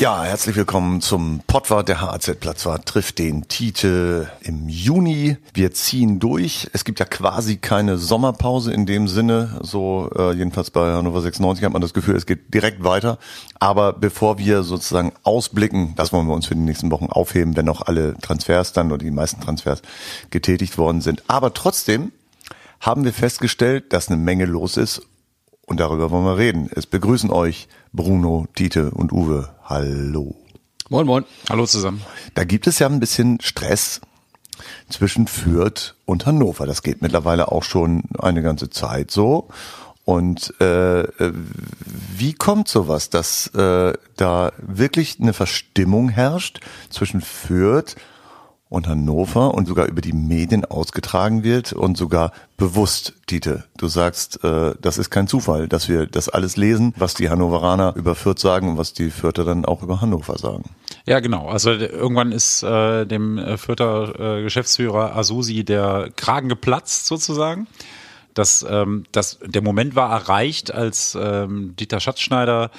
Ja, herzlich willkommen zum Pottwart. Der HAZ-Platzwart trifft den Titel im Juni. Wir ziehen durch. Es gibt ja quasi keine Sommerpause in dem Sinne. So äh, jedenfalls bei Hannover 96 hat man das Gefühl, es geht direkt weiter. Aber bevor wir sozusagen ausblicken, das wollen wir uns für die nächsten Wochen aufheben, wenn noch alle Transfers dann oder die meisten Transfers getätigt worden sind. Aber trotzdem haben wir festgestellt, dass eine Menge los ist und darüber wollen wir reden. Es begrüßen euch Bruno, Dieter und Uwe. Hallo. Moin, moin. Hallo zusammen. Da gibt es ja ein bisschen Stress zwischen Fürth und Hannover. Das geht mittlerweile auch schon eine ganze Zeit so. Und äh wie kommt sowas, dass äh, da wirklich eine Verstimmung herrscht zwischen Fürth und Hannover und sogar über die Medien ausgetragen wird und sogar bewusst, Dieter. Du sagst, äh, das ist kein Zufall, dass wir das alles lesen, was die Hannoveraner über Fürth sagen und was die Fürther dann auch über Hannover sagen. Ja, genau. Also irgendwann ist äh, dem äh, Fürther äh, Geschäftsführer Asusi der Kragen geplatzt sozusagen. Das, ähm, das, der Moment war erreicht, als ähm, Dieter Schatzschneider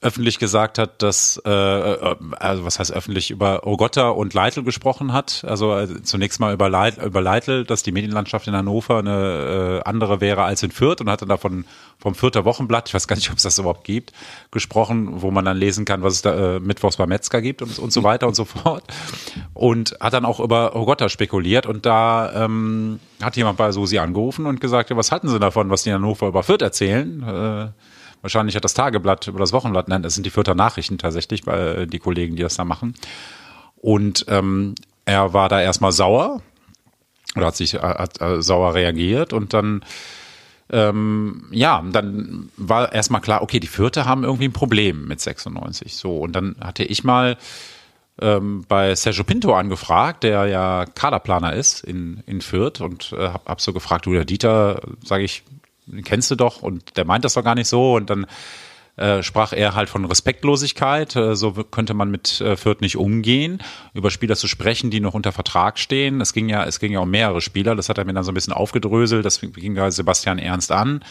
öffentlich gesagt hat, dass, äh, äh, also was heißt öffentlich, über Ogotta und Leitl gesprochen hat. Also äh, zunächst mal über, Leit, über Leitl, dass die Medienlandschaft in Hannover eine äh, andere wäre als in Fürth und hat dann davon vom Fürther Wochenblatt, ich weiß gar nicht, ob es das überhaupt gibt, gesprochen, wo man dann lesen kann, was es da äh, mittwochs bei Metzger gibt und, und so weiter und so fort. Und hat dann auch über Ogotta spekuliert und da ähm, hat jemand bei Susi angerufen und gesagt, ja, was halten Sie davon, was die in Hannover über Fürth erzählen? Äh, wahrscheinlich hat das Tageblatt oder das Wochenblatt, nein, das sind die Fürther Nachrichten tatsächlich, weil die Kollegen, die das da machen. Und ähm, er war da erstmal sauer oder hat sich hat, äh, sauer reagiert und dann ähm, ja, dann war erstmal klar, okay, die Fürther haben irgendwie ein Problem mit 96. So, und dann hatte ich mal ähm, bei Sergio Pinto angefragt, der ja Kaderplaner ist in, in Fürth und äh, hab, hab so gefragt, du, der Dieter, sage ich, kennst du doch und der meint das doch gar nicht so. Und dann äh, sprach er halt von Respektlosigkeit, äh, so könnte man mit äh, Fürth nicht umgehen, über Spieler zu sprechen, die noch unter Vertrag stehen. Es ging ja, es ging ja um mehrere Spieler, das hat er mir dann so ein bisschen aufgedröselt, das ging ja Sebastian Ernst an.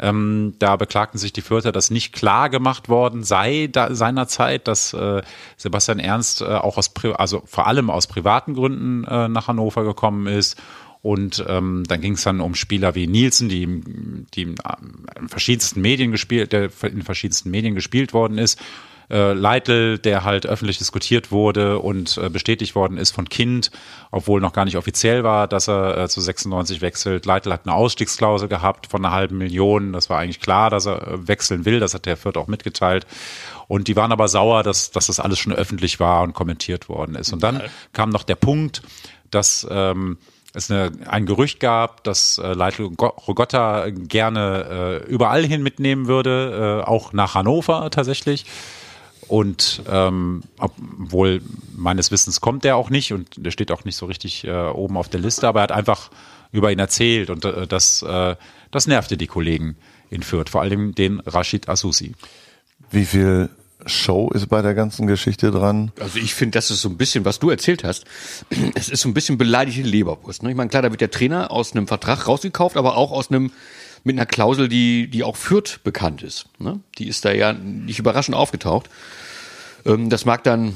Ähm, da beklagten sich die Fürther, dass nicht klar gemacht worden sei da, seinerzeit, dass äh, Sebastian Ernst äh, auch aus, also vor allem aus privaten Gründen äh, nach Hannover gekommen ist und ähm, dann ging es dann um Spieler wie Nielsen, die, die in verschiedensten Medien gespielt, der in verschiedensten Medien gespielt worden ist. Äh, Leitl, der halt öffentlich diskutiert wurde und äh, bestätigt worden ist von Kind, obwohl noch gar nicht offiziell war, dass er äh, zu 96 wechselt. Leitl hat eine Ausstiegsklausel gehabt von einer halben Million. Das war eigentlich klar, dass er äh, wechseln will. Das hat der Fürth auch mitgeteilt. Und die waren aber sauer, dass, dass das alles schon öffentlich war und kommentiert worden ist. Und dann kam noch der Punkt, dass ähm, es eine, ein Gerücht gab, dass äh, Leitl Rogotta gerne äh, überall hin mitnehmen würde, äh, auch nach Hannover tatsächlich. Und ähm, obwohl meines Wissens kommt der auch nicht und der steht auch nicht so richtig äh, oben auf der Liste, aber er hat einfach über ihn erzählt und äh, das, äh, das nervte die Kollegen in Fürth, vor allem den Rashid Asusi. Wie viel Show ist bei der ganzen Geschichte dran. Also ich finde, das ist so ein bisschen, was du erzählt hast. Es ist so ein bisschen beleidigte Leberwurst. Ne? Ich meine, klar, da wird der Trainer aus einem Vertrag rausgekauft, aber auch aus einem mit einer Klausel, die die auch Fürth bekannt ist. Ne? Die ist da ja nicht überraschend aufgetaucht. Ähm, das mag dann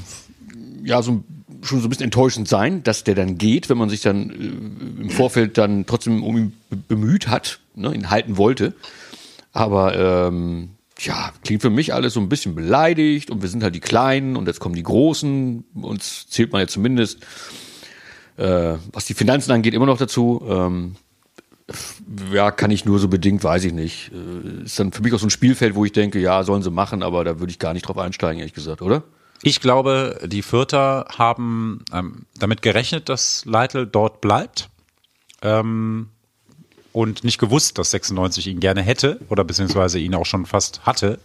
ja so schon so ein bisschen enttäuschend sein, dass der dann geht, wenn man sich dann äh, im Vorfeld dann trotzdem um ihn bemüht hat, ne, ihn halten wollte. Aber ähm, ja, klingt für mich alles so ein bisschen beleidigt und wir sind halt die Kleinen und jetzt kommen die Großen. Uns zählt man ja zumindest, äh, was die Finanzen angeht, immer noch dazu. Ähm, ja, kann ich nur so bedingt, weiß ich nicht. Äh, ist dann für mich auch so ein Spielfeld, wo ich denke, ja, sollen sie machen, aber da würde ich gar nicht drauf einsteigen, ehrlich gesagt, oder? Ich glaube, die Fürther haben ähm, damit gerechnet, dass Leitl dort bleibt. Ähm, und nicht gewusst, dass 96 ihn gerne hätte oder beziehungsweise ihn auch schon fast hatte.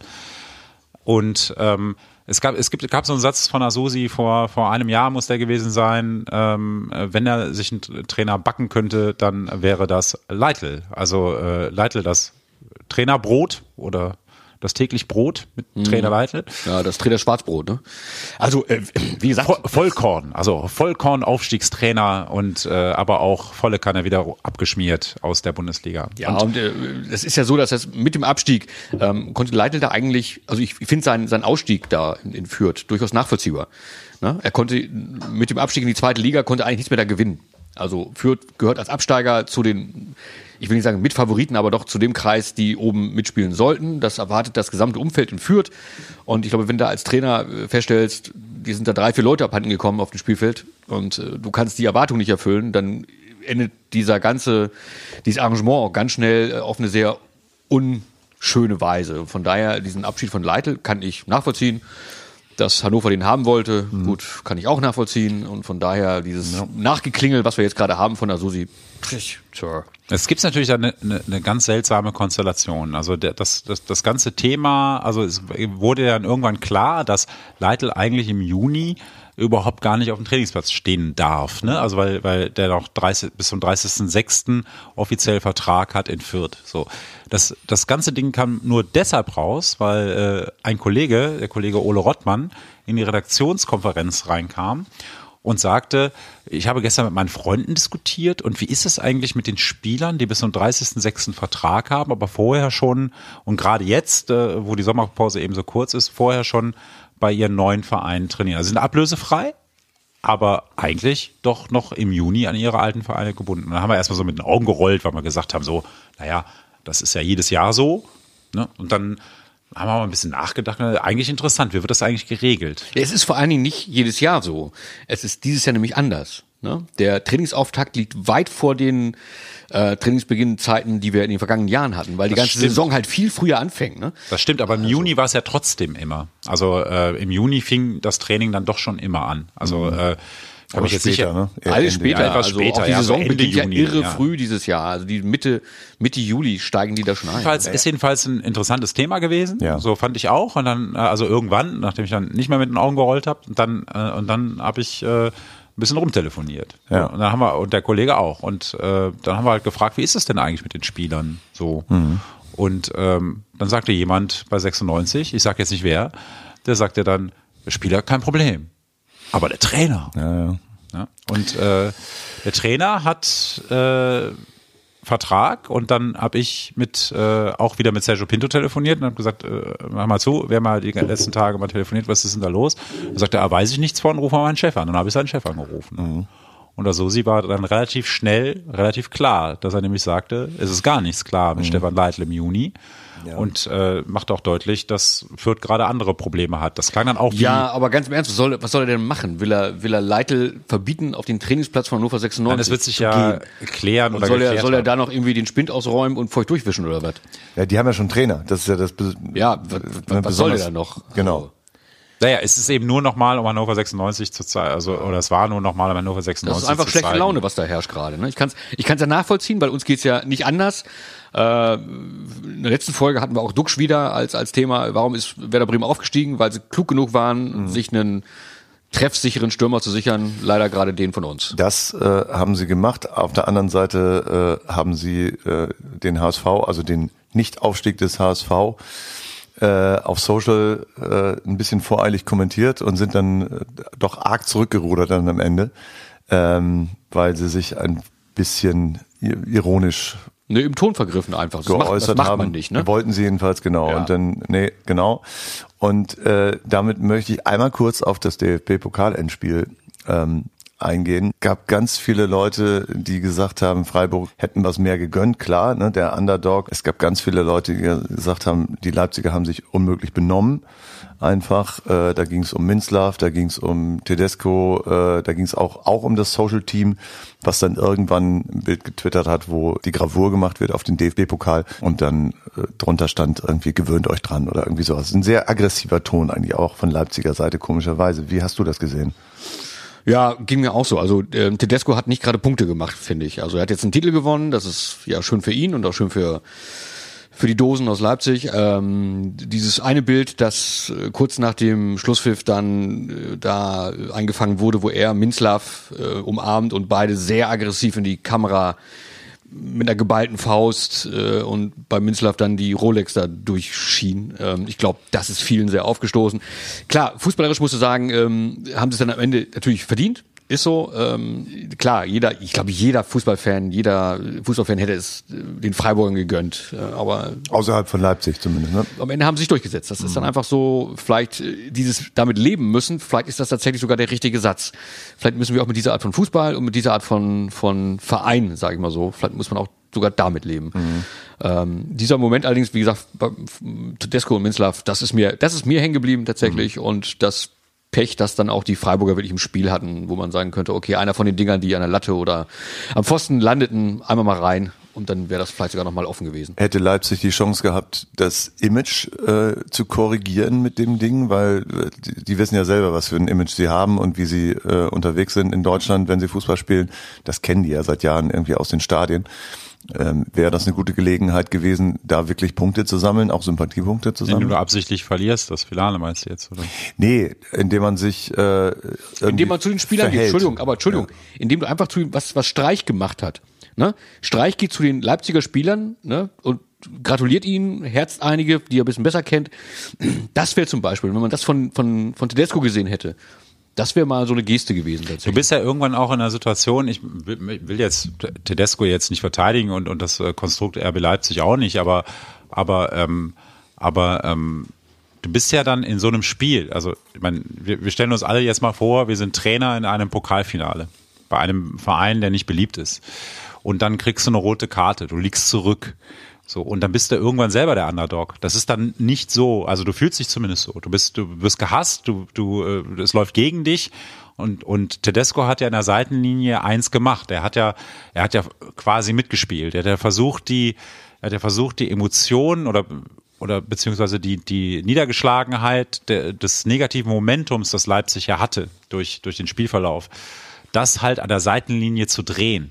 Und ähm, es gab, es gibt, gab so einen Satz von Asusi vor, vor einem Jahr muss der gewesen sein, ähm, wenn er sich einen Trainer backen könnte, dann wäre das Leitl. Also äh, Leitl das Trainerbrot oder das täglich Brot mit Trainer Leitl. Ja, das Trainer Schwarzbrot, ne? Also, äh, wie gesagt. Voll, Vollkorn, also Vollkorn-Aufstiegstrainer und äh, aber auch volle Kanne wieder abgeschmiert aus der Bundesliga. Ja, und, äh, das ist ja so, dass das mit dem Abstieg ähm, konnte Leitl da eigentlich, also ich finde seinen, seinen Ausstieg da in, in Fürth durchaus nachvollziehbar. Ne? Er konnte mit dem Abstieg in die zweite Liga konnte eigentlich nichts mehr da gewinnen. Also Fürth gehört als Absteiger zu den, ich will nicht sagen Mitfavoriten, aber doch zu dem Kreis, die oben mitspielen sollten. Das erwartet das gesamte Umfeld in Fürth. Und ich glaube, wenn du als Trainer äh, feststellst, die sind da drei, vier Leute abhanden gekommen auf dem Spielfeld und äh, du kannst die Erwartung nicht erfüllen, dann endet dieser ganze, dieses Arrangement auch ganz schnell äh, auf eine sehr unschöne Weise. Von daher, diesen Abschied von Leitl kann ich nachvollziehen dass Hannover den haben wollte, mhm. gut, kann ich auch nachvollziehen. Und von daher dieses ja. Nachgeklingel, was wir jetzt gerade haben von der Susi, sure. Es gibt natürlich eine, eine, eine ganz seltsame Konstellation. Also der, das, das, das ganze Thema, also es wurde dann irgendwann klar, dass Leitl eigentlich im Juni überhaupt gar nicht auf dem Trainingsplatz stehen darf. Ne? Also weil, weil der noch 30, bis zum 30.06. offiziell Vertrag hat in Fürth. So. Das, das ganze Ding kam nur deshalb raus, weil äh, ein Kollege, der Kollege Ole Rottmann, in die Redaktionskonferenz reinkam und sagte, ich habe gestern mit meinen Freunden diskutiert und wie ist es eigentlich mit den Spielern, die bis zum 30.06. Vertrag haben, aber vorher schon und gerade jetzt, äh, wo die Sommerpause eben so kurz ist, vorher schon bei ihren neuen Vereinen trainieren. Also sind ablösefrei, aber eigentlich doch noch im Juni an ihre alten Vereine gebunden. Und dann haben wir erstmal so mit den Augen gerollt, weil wir gesagt haben, so, naja, das ist ja jedes Jahr so. Ne? Und dann haben wir mal ein bisschen nachgedacht. Eigentlich interessant, wie wird das eigentlich geregelt? Ja, es ist vor allen Dingen nicht jedes Jahr so. Es ist dieses Jahr nämlich anders. Ne? Der Trainingsauftakt liegt weit vor den äh, Trainingsbeginnzeiten, die wir in den vergangenen Jahren hatten, weil die ganze stimmt. Saison halt viel früher anfängt. Ne? Das stimmt, aber im also. Juni war es ja trotzdem immer. Also äh, im Juni fing das Training dann doch schon immer an. Also mhm. äh, aber ich jetzt später, ne? Alles später, etwas also später. Auch die Saison ja, beginnt Juni, ja irre ja. früh dieses Jahr. Also die Mitte, Mitte Juli steigen die da schon ein. Jedenfalls, ist jedenfalls ein interessantes Thema gewesen. Ja. So fand ich auch. Und dann, äh, also irgendwann, nachdem ich dann nicht mehr mit den Augen gerollt habe, dann, äh, und dann habe ich äh, ein bisschen rumtelefoniert. Ja. Und dann haben wir, und der Kollege auch. Und äh, dann haben wir halt gefragt, wie ist es denn eigentlich mit den Spielern so? Mhm. Und ähm, dann sagte jemand bei 96, ich sage jetzt nicht wer, der sagte dann, der Spieler kein Problem. Aber der Trainer. Ja, ja. ja und äh, der Trainer hat äh, Vertrag und dann habe ich mit äh, auch wieder mit Sergio Pinto telefoniert und habe gesagt, äh, mach mal zu, wer mal die letzten Tage mal telefoniert, was ist denn da los? Er sagte, ah, weiß ich nichts von, ruf mal meinen Chef an. Und dann habe ich seinen Chef angerufen. Mhm. Und der Sosi war dann relativ schnell, relativ klar, dass er nämlich sagte, es ist gar nichts klar mit mhm. Stefan Leitl im Juni. Ja. Und äh, macht auch deutlich, dass Fürth gerade andere Probleme hat. Das klang dann auch wie Ja, aber ganz im Ernst, was soll, was soll er denn machen? Will er, will er Leitl verbieten, auf den Trainingsplatz von Hannover 96 Nein, das wird sich ja gehen? klären oder soll er, soll er da noch irgendwie den Spind ausräumen und feucht durchwischen oder was? Ja, die haben ja schon Trainer. Das ist ja das. Ja, was, was soll er da noch? Genau. Also, naja, es ist eben nur nochmal um Hannover 96 zu zeigen, also, oder es war nur nochmal um Hannover 96 Das ist einfach schlechte. Laune, was da herrscht gerade. Ne? Ich kann es ich kann's ja nachvollziehen, weil uns geht's ja nicht anders. Äh, in der letzten Folge hatten wir auch Duxch wieder als, als Thema, warum ist Werder Bremen aufgestiegen, weil sie klug genug waren, mhm. sich einen treffsicheren Stürmer zu sichern, leider gerade den von uns. Das äh, haben sie gemacht. Auf der anderen Seite äh, haben sie äh, den HSV, also den Nichtaufstieg des HSV, äh, auf Social äh, ein bisschen voreilig kommentiert und sind dann äh, doch arg zurückgerudert dann am Ende, ähm, weil sie sich ein bisschen ironisch Ne, im Ton vergriffen einfach. Das geäußert macht, das macht haben. man nicht, ne? Wollten sie jedenfalls, genau. Ja. Und dann, nee, genau. Und äh, damit möchte ich einmal kurz auf das DFB-Pokalendspiel ähm, eingehen. Gab ganz viele Leute, die gesagt haben, Freiburg hätten was mehr gegönnt. Klar, ne, der Underdog. Es gab ganz viele Leute, die gesagt haben, die Leipziger haben sich unmöglich benommen. Einfach, äh, da ging es um Minzlaff, da ging es um Tedesco, äh, da ging es auch auch um das Social Team, was dann irgendwann ein Bild getwittert hat, wo die Gravur gemacht wird auf den DFB-Pokal und dann äh, drunter stand irgendwie gewöhnt euch dran oder irgendwie sowas. Ein sehr aggressiver Ton eigentlich auch von Leipziger Seite komischerweise. Wie hast du das gesehen? Ja, ging mir auch so. Also äh, Tedesco hat nicht gerade Punkte gemacht, finde ich. Also er hat jetzt einen Titel gewonnen, das ist ja schön für ihn und auch schön für für die Dosen aus Leipzig. Ähm, dieses eine Bild, das äh, kurz nach dem Schlusspfiff dann äh, da eingefangen wurde, wo er Minzlaff äh, umarmt und beide sehr aggressiv in die Kamera mit einer geballten Faust äh, und bei Minzlaff dann die Rolex da durchschien. Ähm, ich glaube, das ist vielen sehr aufgestoßen. Klar, fußballerisch musst du sagen, ähm, haben sie es dann am Ende natürlich verdient. Ist so, ähm, klar, jeder, ich glaube, jeder Fußballfan, jeder Fußballfan hätte es äh, den Freiburgern gegönnt. Äh, aber Außerhalb von Leipzig zumindest, ne? am Ende haben sie sich durchgesetzt. Das ist dann einfach so, vielleicht äh, dieses damit leben müssen, vielleicht ist das tatsächlich sogar der richtige Satz. Vielleicht müssen wir auch mit dieser Art von Fußball und mit dieser Art von, von Verein, sage ich mal so, vielleicht muss man auch sogar damit leben. Ähm, dieser Moment allerdings, wie gesagt, bei Tedesco und Minzlaff, das ist mir, das ist mir hängen geblieben tatsächlich und das Pech, dass dann auch die Freiburger wirklich im Spiel hatten, wo man sagen könnte, okay, einer von den Dingern, die an der Latte oder am Pfosten landeten, einmal mal rein und dann wäre das vielleicht sogar nochmal offen gewesen. Hätte Leipzig die Chance gehabt, das Image äh, zu korrigieren mit dem Ding, weil äh, die, die wissen ja selber, was für ein Image sie haben und wie sie äh, unterwegs sind in Deutschland, wenn sie Fußball spielen. Das kennen die ja seit Jahren irgendwie aus den Stadien. Ähm, Wäre das eine gute Gelegenheit gewesen, da wirklich Punkte zu sammeln, auch Sympathiepunkte zu Indem sammeln? du absichtlich verlierst, das Finale meinst du jetzt, oder? Nee, indem man sich äh, Indem man zu den Spielern geht, verhält. Entschuldigung, aber Entschuldigung, indem du einfach zu den, was, was Streich gemacht hat. Ne? Streich geht zu den Leipziger Spielern ne? und gratuliert ihnen, herzt einige, die er ein bisschen besser kennt. Das wäre zum Beispiel, wenn man das von, von, von Tedesco gesehen hätte, das wäre mal so eine Geste gewesen Du bist ja irgendwann auch in einer Situation, ich will will jetzt Tedesco jetzt nicht verteidigen und, und das äh, Konstrukt RB Leipzig auch nicht, aber, aber, ähm, aber ähm, du bist ja dann in so einem Spiel, also ich meine, wir, wir stellen uns alle jetzt mal vor, wir sind Trainer in einem Pokalfinale bei einem Verein, der nicht beliebt ist. Und dann kriegst du eine rote Karte, du liegst zurück. So, und dann bist du irgendwann selber der Underdog. Das ist dann nicht so, also du fühlst dich zumindest so. Du bist, du wirst gehasst, du, du, äh, es läuft gegen dich. Und, und Tedesco hat ja in der Seitenlinie eins gemacht. Er hat ja, er hat ja quasi mitgespielt. Er hat ja versucht, die, er hat ja versucht, die Emotionen oder, oder beziehungsweise die, die Niedergeschlagenheit der, des negativen Momentums, das Leipzig ja hatte durch, durch den Spielverlauf, das halt an der Seitenlinie zu drehen.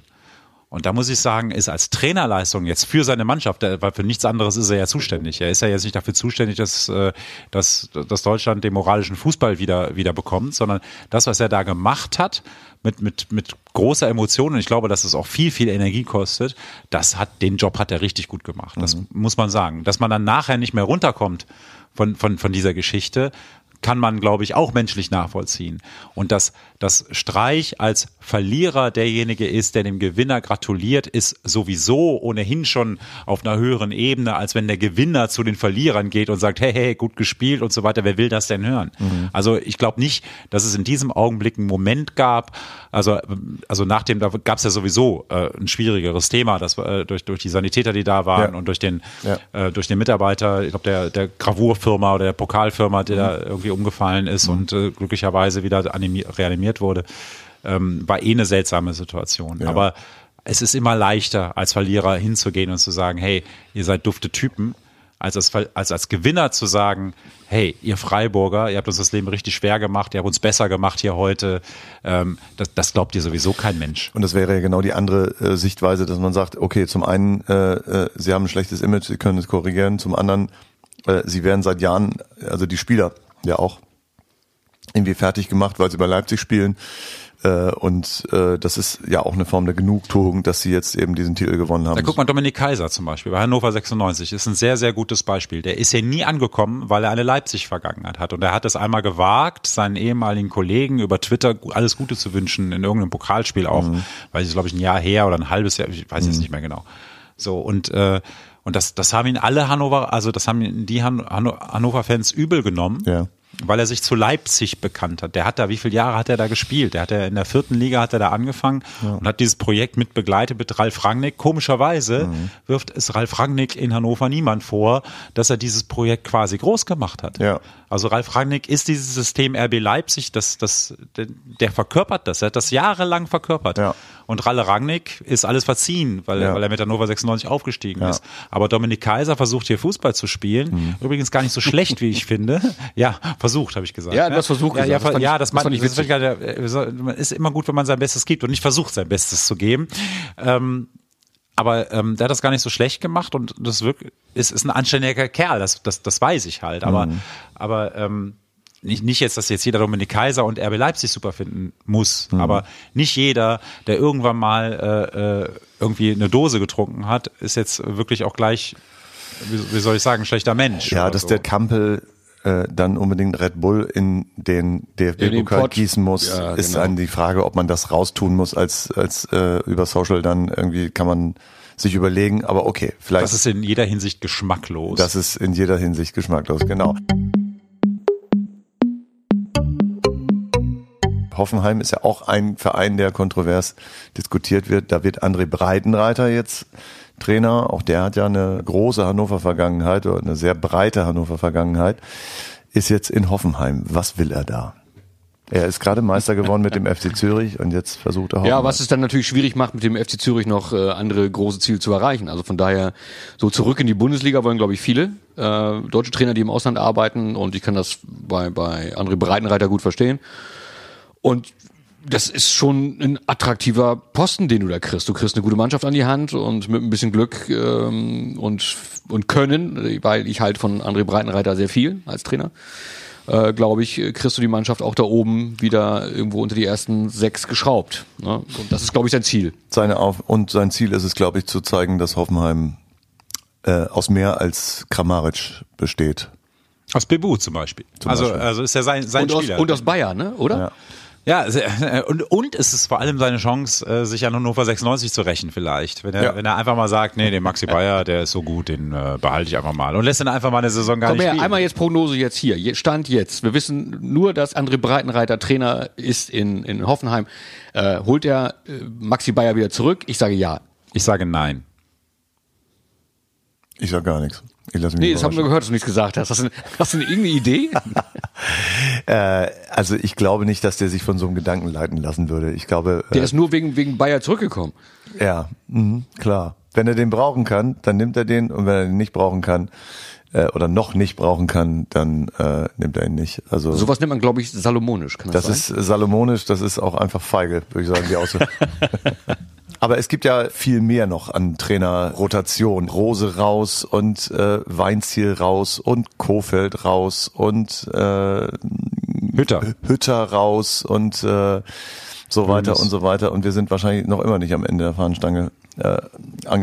Und da muss ich sagen, ist als Trainerleistung jetzt für seine Mannschaft, weil für nichts anderes ist er ja zuständig. Er ist ja jetzt nicht dafür zuständig, dass, äh, dass, dass Deutschland den moralischen Fußball wieder, wieder bekommt, sondern das, was er da gemacht hat, mit, mit, mit großer Emotion, und ich glaube, dass es auch viel, viel Energie kostet, das hat, den Job hat er richtig gut gemacht. Das muss man sagen. Dass man dann nachher nicht mehr runterkommt von, von, von dieser Geschichte, kann man, glaube ich, auch menschlich nachvollziehen. Und dass, dass Streich als Verlierer derjenige ist, der dem Gewinner gratuliert, ist sowieso ohnehin schon auf einer höheren Ebene, als wenn der Gewinner zu den Verlierern geht und sagt, hey, hey, gut gespielt und so weiter. Wer will das denn hören? Also ich glaube nicht, dass es in diesem Augenblick einen Moment gab, also, also nach dem, da gab es ja sowieso äh, ein schwierigeres Thema, das äh, durch, durch die Sanitäter, die da waren Ja. und durch den, Ja. äh, durch den Mitarbeiter, ich glaube, der, der Gravurfirma oder der Pokalfirma, der da irgendwie umgefallen ist und äh, glücklicherweise wieder animi- reanimiert wurde, ähm, war eh eine seltsame Situation. Ja. Aber es ist immer leichter, als Verlierer hinzugehen und zu sagen, hey, ihr seid dufte Typen, als als, als als Gewinner zu sagen, hey, ihr Freiburger, ihr habt uns das Leben richtig schwer gemacht, ihr habt uns besser gemacht hier heute. Ähm, das, das glaubt dir sowieso kein Mensch. Und das wäre ja genau die andere äh, Sichtweise, dass man sagt, okay, zum einen, äh, äh, sie haben ein schlechtes Image, sie können es korrigieren, zum anderen, äh, sie werden seit Jahren, also die Spieler ja auch, irgendwie fertig gemacht, weil sie bei Leipzig spielen. Äh, und äh, das ist ja auch eine Form der Genugtuung, dass sie jetzt eben diesen Titel gewonnen haben. Da guckt man Dominik Kaiser zum Beispiel bei Hannover 96 ist ein sehr, sehr gutes Beispiel. Der ist ja nie angekommen, weil er eine Leipzig-Vergangenheit hat. Und er hat es einmal gewagt, seinen ehemaligen Kollegen über Twitter alles Gute zu wünschen, in irgendeinem Pokalspiel auch, weil es, glaube ich, ein Jahr her oder ein halbes Jahr, ich weiß jetzt nicht mehr genau. So, und, äh, und das, das haben ihn alle Hannover, also das haben die Han Hanno- Hannover-Fans übel genommen Ja. Weil er sich zu Leipzig bekannt hat. Der hat da, wie viele Jahre hat er da gespielt? Der hat er in der vierten Liga hat er da angefangen und hat dieses Projekt mit begleitet mit Ralf Rangnick. Komischerweise Mhm. wirft es Ralf Rangnick in Hannover niemand vor, dass er dieses Projekt quasi groß gemacht hat. Ja. Also Ralf Rangnick ist dieses System RB Leipzig, das, das, der, der verkörpert das. Er hat das jahrelang verkörpert. Ja. Und Ralle Rangnick ist alles verziehen, weil, Ja. er, weil er mit Hannover 96 aufgestiegen Ja. ist. Aber Dominik Kaiser versucht hier Fußball zu spielen. Übrigens gar nicht so schlecht, wie ich finde. Ja, versucht, habe ich gesagt. Ja, du hast versucht Ja, ja, Das ja das, das man, das äh, man ist immer gut, wenn man sein Bestes gibt und nicht versucht, sein Bestes zu geben. Ähm, aber ähm, der hat das gar nicht so schlecht gemacht und das wirklich ist, ist ein anständiger Kerl, das, das, das weiß ich halt. Aber, aber ähm, nicht, nicht jetzt, dass jetzt jeder Dominik Kaiser und RB Leipzig super finden muss, mhm. aber nicht jeder, der irgendwann mal äh, äh, irgendwie eine Dose getrunken hat, ist jetzt wirklich auch gleich, wie, wie soll ich sagen, ein schlechter Mensch. Ja, dass so. der Kampel äh, dann unbedingt Red Bull in den DFB-Pokal gießen muss, ja, ist genau. dann die Frage, ob man das raustun muss als, als äh, über Social dann irgendwie kann man sich überlegen, aber okay, vielleicht. Das ist in jeder Hinsicht geschmacklos. Das ist in jeder Hinsicht geschmacklos, genau. Hoffenheim ist ja auch ein Verein, der kontrovers diskutiert wird. Da wird André Breitenreiter jetzt Trainer. Auch der hat ja eine große Hannover-Vergangenheit oder eine sehr breite Hannover-Vergangenheit. Ist jetzt in Hoffenheim. Was will er da? Er ist gerade Meister geworden mit dem FC Zürich und jetzt versucht er Ja, was es dann natürlich schwierig macht, mit dem FC Zürich noch äh, andere große Ziele zu erreichen. Also von daher so zurück in die Bundesliga wollen, glaube ich, viele äh, deutsche Trainer, die im Ausland arbeiten und ich kann das bei, bei André Breitenreiter gut verstehen. Und das ist schon ein attraktiver Posten, den du da kriegst. Du kriegst eine gute Mannschaft an die Hand und mit ein bisschen Glück ähm, und, und Können, weil ich halt von André Breitenreiter sehr viel als Trainer, äh, glaube ich, kriegst du die Mannschaft auch da oben wieder irgendwo unter die ersten sechs geschraubt. Ne? Und das ist, glaube ich, sein Ziel. Seine Auf und sein Ziel ist es, glaube ich, zu zeigen, dass Hoffenheim äh, aus mehr als Kramaric besteht. Aus Bebu zum Beispiel. Zum also, Beispiel. also ist ja sein, sein und Spieler. Aus, und aus Bayern, ne? oder? Ja. Ja, und, und es ist vor allem seine Chance, äh, sich an Hannover 96 zu rächen vielleicht. Wenn er, ja. wenn er einfach mal sagt, nee, den Maxi Bayer, der ist so gut, den äh, behalte ich einfach mal. Und lässt dann einfach mal eine Saison gar Komm nicht her, spielen. einmal jetzt Prognose jetzt hier. Stand jetzt. Wir wissen nur, dass André Breitenreiter Trainer ist in, in Hoffenheim. Äh, holt er äh, Maxi Bayer wieder zurück? Ich sage ja. Ich sage nein. Ich sage gar nichts. Ich lasse mich nee, das haben wir gehört, dass du nichts gesagt hast. Hast du, hast du eine, irgendeine Idee? äh, also ich glaube nicht, dass der sich von so einem Gedanken leiten lassen würde. Ich glaube. Der äh, ist nur wegen, wegen Bayer zurückgekommen. Ja, mh, klar. Wenn er den brauchen kann, dann nimmt er den und wenn er den nicht brauchen kann, äh, oder noch nicht brauchen kann, dann äh, nimmt er ihn nicht. Also sowas nennt man, glaube ich, salomonisch. Kann das, das ist salomonisch, das ist auch einfach feige, würde ich sagen, die Aussage. Aber es gibt ja viel mehr noch an Trainerrotation. Rose raus und äh, Weinziel raus und Kofeld raus und äh, Hütter. Hütter raus und äh, so weiter und so weiter. Und wir sind wahrscheinlich noch immer nicht am Ende der Fahnenstange äh,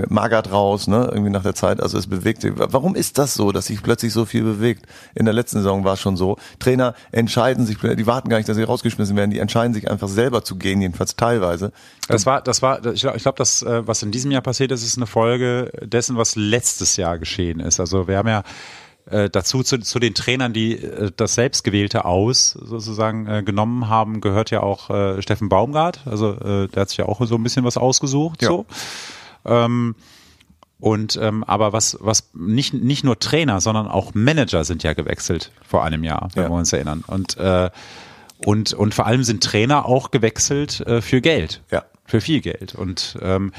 Magath raus, ne, irgendwie nach der Zeit. Also es bewegt sich. Warum ist das so, dass sich plötzlich so viel bewegt? In der letzten Saison war es schon so. Trainer entscheiden sich, die warten gar nicht, dass sie rausgeschmissen werden, die entscheiden sich einfach selber zu gehen, jedenfalls teilweise. Das war, das war, ich glaube, glaub, das, äh, was in diesem Jahr passiert ist, ist eine Folge dessen, was letztes Jahr geschehen ist. Also wir haben ja äh, dazu zu, zu den Trainern, die äh, das selbstgewählte Aus sozusagen äh, genommen haben, gehört ja auch äh, Steffen Baumgart. Also äh, der hat sich ja auch so ein bisschen was ausgesucht. Ja. So. Ähm, und ähm, aber was was nicht nicht nur Trainer, sondern auch Manager sind ja gewechselt vor einem Jahr, wenn ja. wir uns erinnern. Und äh, und und vor allem sind Trainer auch gewechselt äh, für Geld, ja, für viel Geld. Und ähm,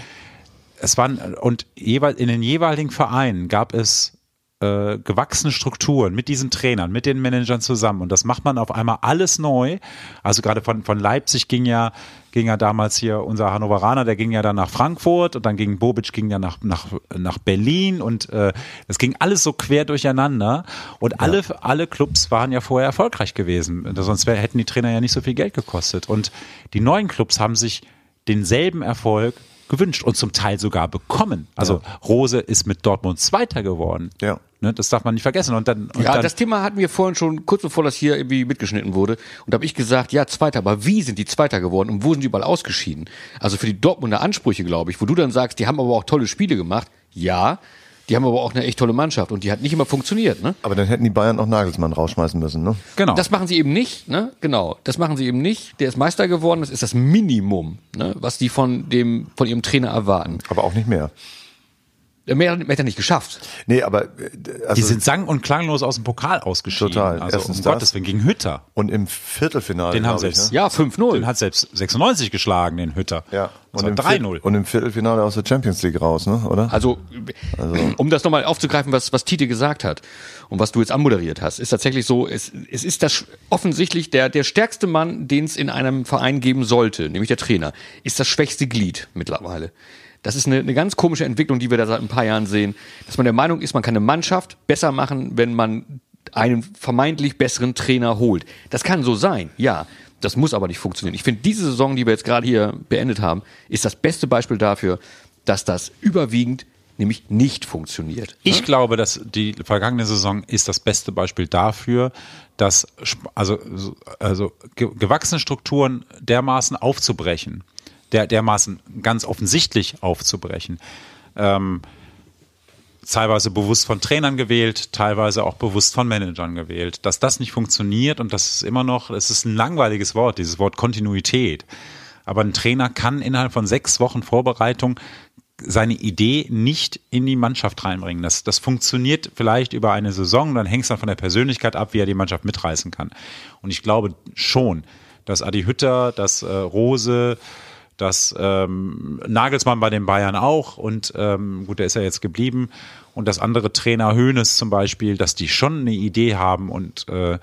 es waren und jeweils in den jeweiligen Vereinen gab es äh, gewachsene Strukturen mit diesen Trainern, mit den Managern zusammen. Und das macht man auf einmal alles neu. Also gerade von, von Leipzig ging ja, ging ja damals hier unser Hannoveraner, der ging ja dann nach Frankfurt und dann ging Bobic ging ja nach, nach, nach Berlin und äh, es ging alles so quer durcheinander. Und ja. alle, alle Clubs waren ja vorher erfolgreich gewesen. Sonst wär, hätten die Trainer ja nicht so viel Geld gekostet. Und die neuen Clubs haben sich denselben Erfolg gewünscht und zum Teil sogar bekommen. Also ja. Rose ist mit Dortmund Zweiter geworden. Ja. Ne, das darf man nicht vergessen. Und dann, und ja, dann das Thema hatten wir vorhin schon, kurz bevor das hier irgendwie mitgeschnitten wurde. Und da habe ich gesagt, ja, Zweiter, aber wie sind die Zweiter geworden und wo sind die überall ausgeschieden? Also für die Dortmunder Ansprüche, glaube ich, wo du dann sagst, die haben aber auch tolle Spiele gemacht. Ja, die haben aber auch eine echt tolle Mannschaft und die hat nicht immer funktioniert, ne? Aber dann hätten die Bayern auch Nagelsmann rausschmeißen müssen, ne? Genau. Das machen sie eben nicht, ne? Genau. Das machen sie eben nicht. Der ist Meister geworden, das ist das Minimum, ne? Was die von dem, von ihrem Trainer erwarten. Aber auch nicht mehr. Mehr, mehr hat er nicht geschafft. Nee, aber äh, also die sind sang- und klanglos aus dem Pokal ausgeschieden. Total. Also Erstens um das. Gottes Willen gegen Hütter. Und im Viertelfinale. Den haben selbst, ich, ne? ja 5-0. Den hat selbst 96 geschlagen, den Hütter. Ja. Und im 3-0. Und im Viertelfinale aus der Champions League raus, ne? Oder? Also, also. um das nochmal aufzugreifen, was was Tite gesagt hat und was du jetzt anmoderiert hast, ist tatsächlich so. Es, es ist das offensichtlich der der stärkste Mann, den es in einem Verein geben sollte, nämlich der Trainer, ist das schwächste Glied mittlerweile. Das ist eine, eine ganz komische Entwicklung, die wir da seit ein paar Jahren sehen, dass man der Meinung ist, man kann eine Mannschaft besser machen, wenn man einen vermeintlich besseren Trainer holt. Das kann so sein, ja. Das muss aber nicht funktionieren. Ich finde, diese Saison, die wir jetzt gerade hier beendet haben, ist das beste Beispiel dafür, dass das überwiegend nämlich nicht funktioniert. Ich ne? glaube, dass die vergangene Saison ist das beste Beispiel dafür, dass also, also gewachsene Strukturen dermaßen aufzubrechen, der, dermaßen ganz offensichtlich aufzubrechen. Ähm, teilweise bewusst von Trainern gewählt, teilweise auch bewusst von Managern gewählt. Dass das nicht funktioniert und das ist immer noch, es ist ein langweiliges Wort, dieses Wort Kontinuität. Aber ein Trainer kann innerhalb von sechs Wochen Vorbereitung seine Idee nicht in die Mannschaft reinbringen. Das, das funktioniert vielleicht über eine Saison, dann hängt es dann von der Persönlichkeit ab, wie er die Mannschaft mitreißen kann. Und ich glaube schon, dass Adi Hütter, dass äh, Rose, dass ähm, Nagelsmann bei den Bayern auch und ähm, gut, der ist ja jetzt geblieben und dass andere Trainer Höhnes zum Beispiel, dass die schon eine Idee haben und äh,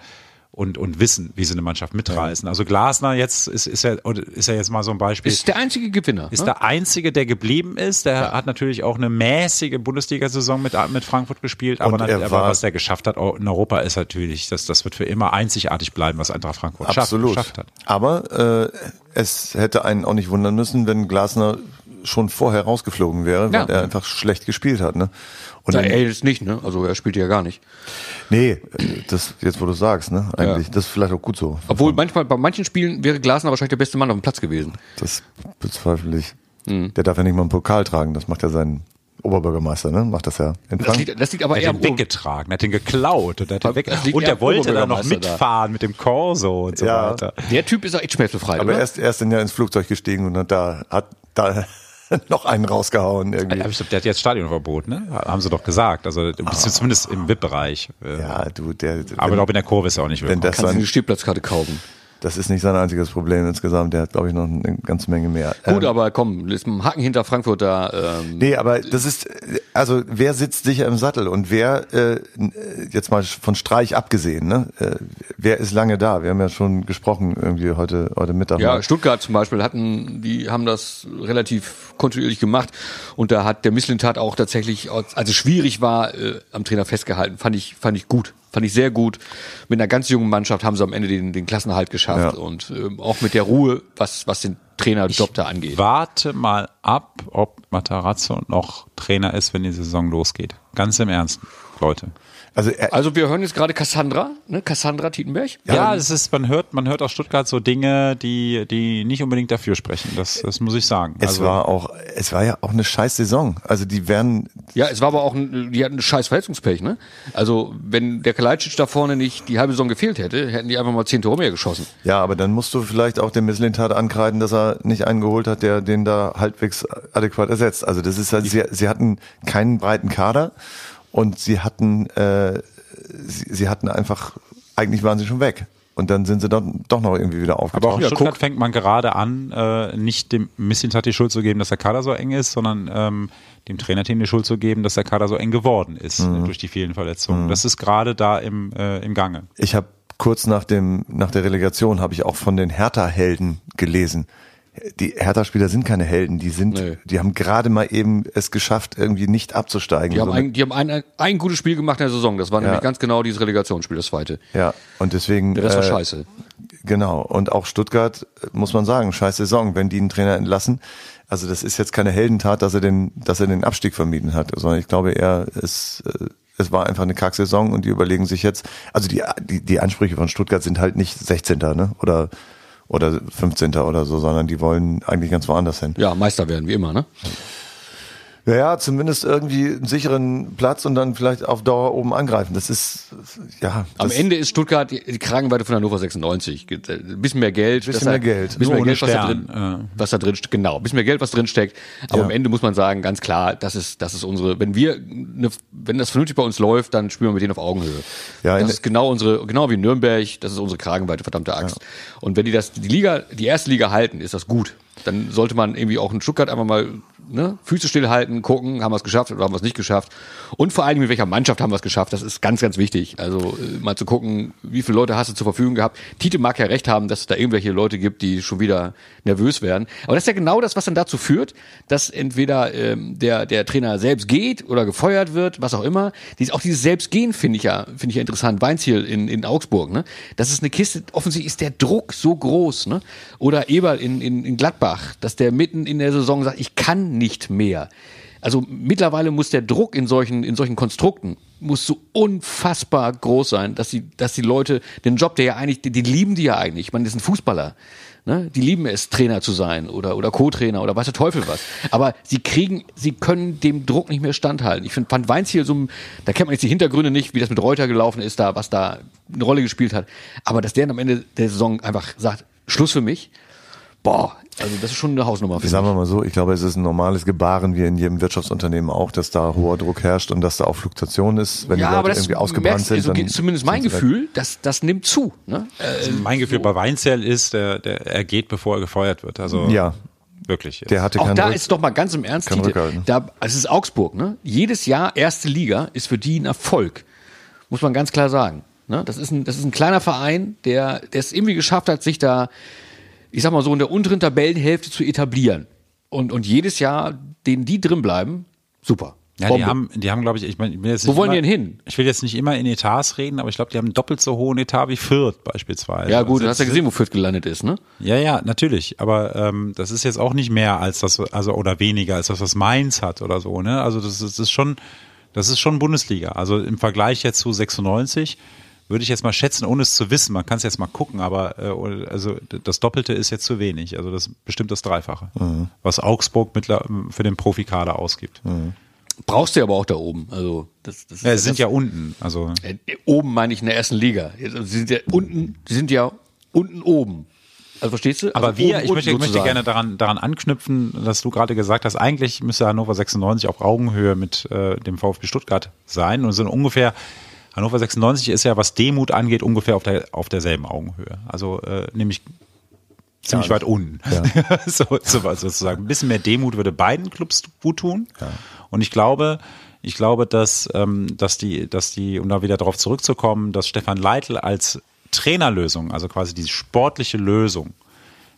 und, und wissen, wie sie eine Mannschaft mitreißen. Also Glasner jetzt ist, ist er ist er jetzt mal so ein Beispiel. Ist der einzige Gewinner. Ist ne? der einzige, der geblieben ist. Der ja. hat natürlich auch eine mäßige Bundesliga-Saison mit, mit Frankfurt gespielt, aber, dann, aber was der geschafft hat in Europa ist natürlich, das, das wird für immer einzigartig bleiben, was Eintracht Frankfurt Absolut. geschafft hat. Aber äh, es hätte einen auch nicht wundern müssen, wenn Glasner schon vorher rausgeflogen wäre, weil ja. er einfach schlecht gespielt hat. Ne? Und ja, er jetzt nicht, ne? Also er spielt ja gar nicht. Nee, das jetzt wo du sagst, ne? Eigentlich, ja. das ist vielleicht auch gut so. Obwohl manchmal bei manchen Spielen wäre Glasner wahrscheinlich der beste Mann auf dem Platz gewesen. Das bezweifle ich. Mhm. Der darf ja nicht mal einen Pokal tragen, das macht ja sein Oberbürgermeister, ne? Macht das ja Das liegt, das liegt aber er eher hat ihn weggetragen, er hat ihn geklaut und, hat ihn weg und er wollte dann noch mitfahren da. mit dem Corso und so ja. weiter. Der Typ ist auch echt schmerzbefreit, Aber er ist, er ist dann ja ins Flugzeug gestiegen und hat da hat da noch einen rausgehauen irgendwie. Der hat jetzt Stadionverbot, ne? Haben sie doch gesagt. Also du bist ah. zumindest im VIP-Bereich. Ja, du, der. Aber ich glaube in der Kurve ist er auch nicht willkommen. Wenn das Kannst du eine Stehplatzkarte kaufen. Das ist nicht sein einziges Problem insgesamt. Der hat, glaube ich, noch eine ganze Menge mehr. Gut, ähm, aber komm, ist ein Haken hinter Frankfurt da. Ähm, nee, aber das ist, also wer sitzt sicher im Sattel und wer, äh, jetzt mal von Streich abgesehen, ne? Äh, wer ist lange da? Wir haben ja schon gesprochen irgendwie heute, heute Mittag. Ja, mal. Stuttgart zum Beispiel hatten, die haben das relativ kontinuierlich gemacht und da hat der Misslintat auch tatsächlich, als es schwierig war, äh, am Trainer festgehalten. Fand ich, fand ich gut. Fand ich sehr gut. Mit einer ganz jungen Mannschaft haben sie am Ende den, den Klassenhalt geschafft ja. und äh, auch mit der Ruhe, was, was den Trainerjob da angeht. Warte mal ab, ob Matarazzo noch Trainer ist, wenn die Saison losgeht. Ganz im Ernst, Leute. Also, also wir hören jetzt gerade Cassandra, ne? Cassandra Tietenberg. Ja, ja es ist, man hört, man hört aus Stuttgart so Dinge, die, die nicht unbedingt dafür sprechen. Das, das muss ich sagen. Es also, war auch, es war ja auch eine scheiß Saison. Also die werden. Ja, es war aber auch, ein, die hatten eine scheiß Verletzungspech, ne? Also wenn der Kalajdzic da vorne nicht die halbe Saison gefehlt hätte, hätten die einfach mal zehn Tore mehr geschossen. Ja, aber dann musst du vielleicht auch dem Misslintat ankreiden, dass er nicht einen geholt hat, der den da halbwegs adäquat ersetzt. Also das ist halt, sie, sie hatten keinen breiten Kader und sie hatten äh, sie, sie hatten einfach, eigentlich waren sie schon weg. Und dann sind sie dann doch noch irgendwie wieder aufgetaucht. Aber auch in Stuttgart fängt man gerade an, äh, nicht dem Missintat die Schuld zu geben, dass der Kader so eng ist, sondern ähm, dem Trainerteam die Schuld zu geben, dass der Kader so eng geworden ist mhm. durch die vielen Verletzungen. Mhm. Das ist gerade da im, äh, im Gange. Ich habe kurz nach dem nach der Relegation habe ich auch von den Hertha-Helden gelesen die Hertha-Spieler sind keine Helden, die sind, nee. die haben gerade mal eben es geschafft, irgendwie nicht abzusteigen. Die haben, ein, die haben ein, ein gutes Spiel gemacht in der Saison. Das war ja. nämlich ganz genau dieses Relegationsspiel, das zweite. Ja, und deswegen. Der Rest war äh, scheiße. Genau. Und auch Stuttgart, muss man sagen, scheiß Saison, wenn die einen Trainer entlassen. Also das ist jetzt keine Heldentat, dass er den, dass er den Abstieg vermieden hat, sondern ich glaube eher, es, äh, es war einfach eine Kacksaison und die überlegen sich jetzt, also die, die, die Ansprüche von Stuttgart sind halt nicht 16. ne? Oder oder 15. oder so, sondern die wollen eigentlich ganz woanders hin. Ja, Meister werden, wie immer, ne? Ja, ja, zumindest irgendwie einen sicheren Platz und dann vielleicht auf Dauer oben angreifen. Das ist, ja. Am Ende ist Stuttgart die Kragenweite von Hannover 96. Ein bisschen mehr Geld. Bisschen mehr Geld. Bisschen mehr Geld, was da, drin, was da drin steckt. Genau. Bisschen mehr Geld, was drin steckt. Aber ja. am Ende muss man sagen, ganz klar, das ist, das ist unsere, wenn wir, eine, wenn das vernünftig bei uns läuft, dann spielen wir mit denen auf Augenhöhe. Ja, das ist genau unsere, genau wie Nürnberg, das ist unsere Kragenweite, verdammte Axt. Ja. Und wenn die das, die Liga, die erste Liga halten, ist das gut dann sollte man irgendwie auch in Stuttgart einfach mal ne? Füße stillhalten, gucken, haben wir es geschafft oder haben wir es nicht geschafft. Und vor allem, mit welcher Mannschaft haben wir es geschafft. Das ist ganz, ganz wichtig. Also äh, mal zu gucken, wie viele Leute hast du zur Verfügung gehabt. Tite mag ja recht haben, dass es da irgendwelche Leute gibt, die schon wieder nervös werden. Aber das ist ja genau das, was dann dazu führt, dass entweder ähm, der, der Trainer selbst geht oder gefeuert wird, was auch immer. Dies, auch dieses Selbstgehen finde ich ja, finde ich ja interessant. Weinziel in, in Augsburg, ne? Das ist eine Kiste, offensichtlich ist der Druck so groß, ne? Oder Eberl in, in, in Gladbach, dass der mitten in der Saison sagt, ich kann nicht mehr. Also mittlerweile muss der Druck in solchen, in solchen Konstrukten muss so unfassbar groß sein, dass die, dass die Leute den Job, der ja eigentlich, die, die lieben die ja eigentlich. Ich meine, das sind Fußballer. Ne? Die lieben es, Trainer zu sein oder, oder Co-Trainer oder weiß der Teufel was. Aber sie kriegen, sie können dem Druck nicht mehr standhalten. Ich finde, Van Weinziel so, da kennt man jetzt die Hintergründe nicht, wie das mit Reuter gelaufen ist, da, was da eine Rolle gespielt hat. Aber dass der am Ende der Saison einfach sagt, Schluss für mich, boah, also das ist schon eine Hausnummer. Für Sagen wir mal so, ich glaube, es ist ein normales Gebaren wie in jedem Wirtschaftsunternehmen auch, dass da hoher Druck herrscht und dass da auch Fluktuation ist, wenn ja, die Leute aber das irgendwie ausgebrannt merkst, sind. Also, dann zumindest mein. Gefühl, das, das nimmt zu. Ne? Also mein Gefühl bei Weinzell ist, der, der, er geht, bevor er gefeuert wird. Also Ja, wirklich. der hatte Auch da Rück- ist doch mal ganz im Ernst, Tite, ne? da, es ist Augsburg, ne? Jedes Jahr erste Liga ist für die ein Erfolg. Muss man ganz klar sagen. Ne? Das, ist ein, das ist ein kleiner Verein, der, der es irgendwie geschafft hat, sich da, ich sag mal so, in der unteren Tabellenhälfte zu etablieren. Und, und jedes Jahr, denen die drin bleiben, super. Ja, Bombe. die haben, die haben, glaube ich, ich meine, Wo wollen immer, die denn hin? Ich will jetzt nicht immer in Etats reden, aber ich glaube, die haben einen doppelt so hohen Etat wie Fürth beispielsweise. ja gut, Also du hast ja gesehen, wo Fürth gelandet ist, ne? Ja, ja, natürlich. Aber ähm, das ist jetzt auch nicht mehr als das, also oder weniger als das, was Mainz hat oder so. Ne? Also das ist, das ist schon, das ist schon Bundesliga. Also im Vergleich jetzt zu 96 würde ich jetzt mal schätzen, ohne es zu wissen. Man kann es jetzt mal gucken, aber äh, also das Doppelte ist jetzt zu wenig. Also das ist bestimmt das Dreifache, was Augsburg mittler, für den Profikader ausgibt. Brauchst du aber auch da oben. Also das, das ist Ja, sie sind das, ja unten. Also Äh, Oben meine ich in der ersten Liga. Also Sie sind ja unten, sie sind ja unten oben. Also verstehst du? Aber also wir, oben, ich möchte, ich möchte gerne daran, daran anknüpfen, dass du gerade gesagt hast, eigentlich müsste Hannover 96 auf Augenhöhe mit äh, dem VfB Stuttgart sein und sind ungefähr, Hannover 96 ist ja, was Demut angeht, ungefähr auf, der, auf derselben Augenhöhe. Also äh, nämlich ziemlich weit unten. so, so, sozusagen. Ein bisschen mehr Demut würde beiden Clubs gut tun. Und ich glaube, ich glaube, dass, ähm, dass die, dass die, um da wieder darauf zurückzukommen, dass Stefan Leitl als Trainerlösung, also quasi die sportliche Lösung,